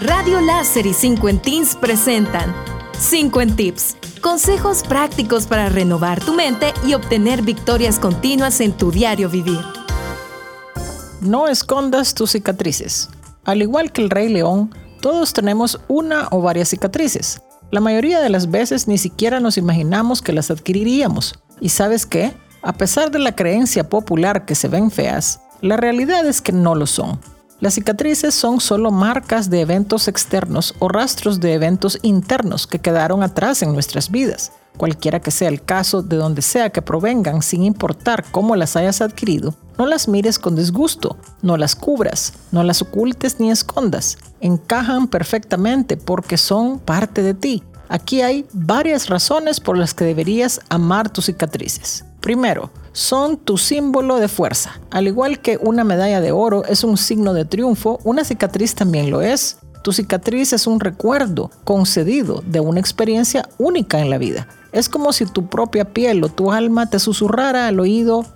Radio Láser y 5 Teens presentan 5 Tips. Consejos prácticos para renovar tu mente y obtener victorias continuas en tu diario vivir. No escondas tus cicatrices. Al igual que el Rey León, todos tenemos una o varias cicatrices. La mayoría de las veces ni siquiera nos imaginamos que las adquiriríamos. ¿Y sabes qué? A pesar de la creencia popular que se ven feas, la realidad es que no lo son. Las cicatrices son solo marcas de eventos externos o rastros de eventos internos que quedaron atrás en nuestras vidas. Cualquiera que sea el caso, de donde sea que provengan, sin importar cómo las hayas adquirido, no las mires con disgusto, no las cubras, no las ocultes ni escondas. Encajan perfectamente porque son parte de ti. Aquí hay varias razones por las que deberías amar tus cicatrices. Primero, son tu símbolo de fuerza. Al igual que una medalla de oro es un signo de triunfo, una cicatriz también lo es. Tu cicatriz es un recuerdo concedido de una experiencia única en la vida. Es como si tu propia piel o tu alma te susurrara al oído,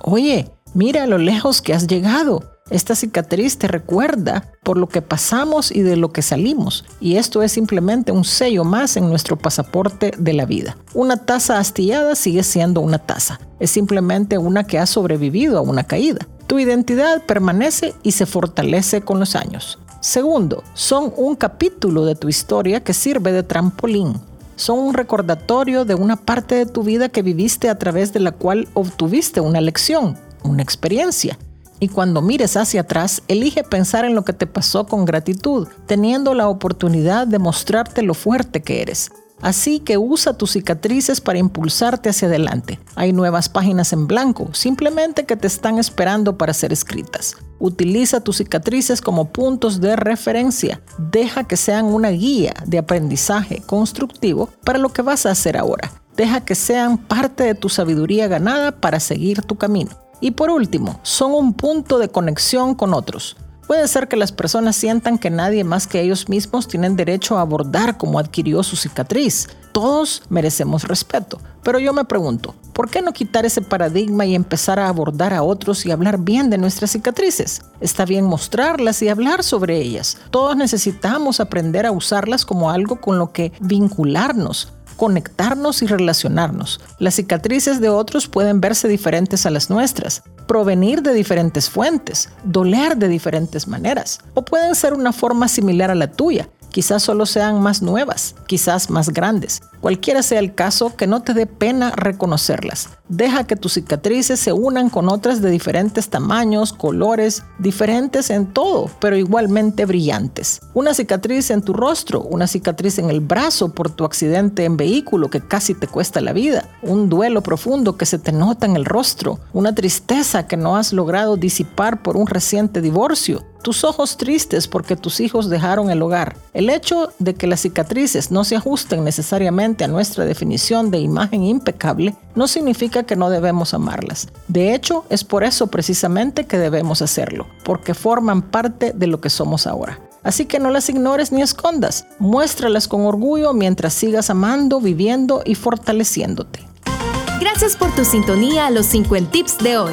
oye, mira lo lejos que has llegado. Esta cicatriz te recuerda por lo que pasamos y de lo que salimos, y esto es simplemente un sello más en nuestro pasaporte de la vida. Una taza astillada sigue siendo una taza, es simplemente una que ha sobrevivido a una caída. Tu identidad permanece y se fortalece con los años. Segundo, son un capítulo de tu historia que sirve de trampolín. Son un recordatorio de una parte de tu vida que viviste a través de la cual obtuviste una lección, una experiencia y cuando mires hacia atrás, elige pensar en lo que te pasó con gratitud, teniendo la oportunidad de mostrarte lo fuerte que eres. Así que usa tus cicatrices para impulsarte hacia adelante. Hay nuevas páginas en blanco, simplemente que te están esperando para ser escritas. Utiliza tus cicatrices como puntos de referencia. Deja que sean una guía de aprendizaje constructivo para lo que vas a hacer ahora. Deja que sean parte de tu sabiduría ganada para seguir tu camino. Y por último, son un punto de conexión con otros. Puede ser que las personas sientan que nadie más que ellos mismos tienen derecho a abordar cómo adquirió su cicatriz. Todos merecemos respeto. Pero yo me pregunto, ¿por qué no quitar ese paradigma y empezar a abordar a otros y hablar bien de nuestras cicatrices? Está bien mostrarlas y hablar sobre ellas. Todos necesitamos aprender a usarlas como algo con lo que vincularnos, conectarnos y relacionarnos. Las cicatrices de otros pueden verse diferentes a las nuestras, provenir de diferentes fuentes, doler de diferentes maneras, o pueden ser una forma similar a la tuya, quizás solo sean más nuevas, quizás más grandes. Cualquiera sea el caso, que no te dé pena reconocerlas. Deja que tus cicatrices se unan con otras de diferentes tamaños, colores, diferentes en todo, pero igualmente brillantes. Una cicatriz en tu rostro, una cicatriz en el brazo por tu accidente en vehículo que casi te cuesta la vida, un duelo profundo que se te nota en el rostro, una tristeza que no has logrado disipar por un reciente divorcio, tus ojos tristes porque tus hijos dejaron el hogar. El hecho de que las cicatrices no se ajusten necesariamente a nuestra definición de imagen impecable no significa que no debemos amarlas. De hecho, es por eso precisamente que debemos hacerlo, porque forman parte de lo que somos ahora. Así que no las ignores ni escondas, muéstralas con orgullo mientras sigas amando, viviendo y fortaleciéndote. Gracias por tu sintonía a los 50 tips de hoy.